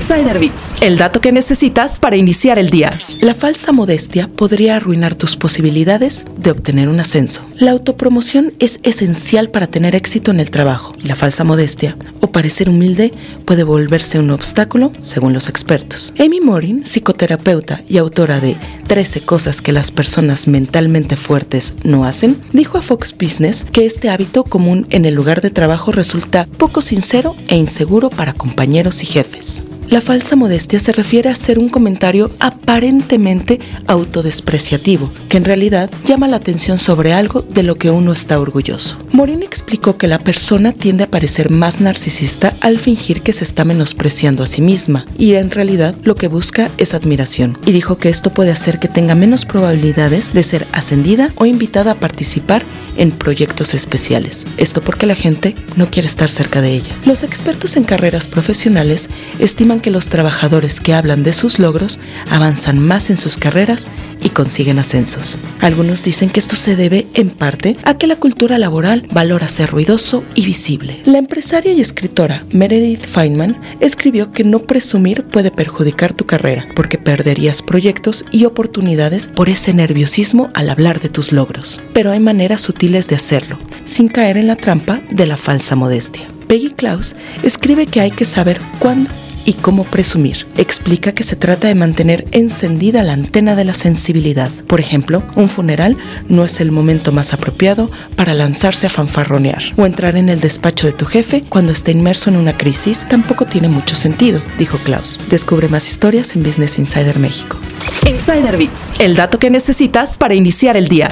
Insider el dato que necesitas para iniciar el día. La falsa modestia podría arruinar tus posibilidades de obtener un ascenso. La autopromoción es esencial para tener éxito en el trabajo la falsa modestia o parecer humilde puede volverse un obstáculo según los expertos. Amy Morin, psicoterapeuta y autora de 13 cosas que las personas mentalmente fuertes no hacen, dijo a Fox Business que este hábito común en el lugar de trabajo resulta poco sincero e inseguro para compañeros y jefes. La falsa modestia se refiere a ser un comentario aparentemente autodespreciativo, que en realidad llama la atención sobre algo de lo que uno está orgulloso. Morín explicó que la persona tiende a parecer más narcisista al fingir que se está menospreciando a sí misma, y en realidad lo que busca es admiración, y dijo que esto puede hacer que tenga menos probabilidades de ser ascendida o invitada a participar en proyectos especiales. Esto porque la gente no quiere estar cerca de ella. Los expertos en carreras profesionales estiman que los trabajadores que hablan de sus logros avanzan más en sus carreras y consiguen ascensos. Algunos dicen que esto se debe en parte a que la cultura laboral valora ser ruidoso y visible. La empresaria y escritora Meredith Feynman escribió que no presumir puede perjudicar tu carrera porque perderías proyectos y oportunidades por ese nerviosismo al hablar de tus logros. Pero hay maneras sutiles de hacerlo, sin caer en la trampa de la falsa modestia. Peggy Klaus escribe que hay que saber cuándo y cómo presumir. Explica que se trata de mantener encendida la antena de la sensibilidad. Por ejemplo, un funeral no es el momento más apropiado para lanzarse a fanfarronear o entrar en el despacho de tu jefe cuando está inmerso en una crisis tampoco tiene mucho sentido, dijo Klaus. Descubre más historias en Business Insider México. Insider Bits, el dato que necesitas para iniciar el día.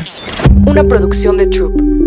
Una producción de Troop.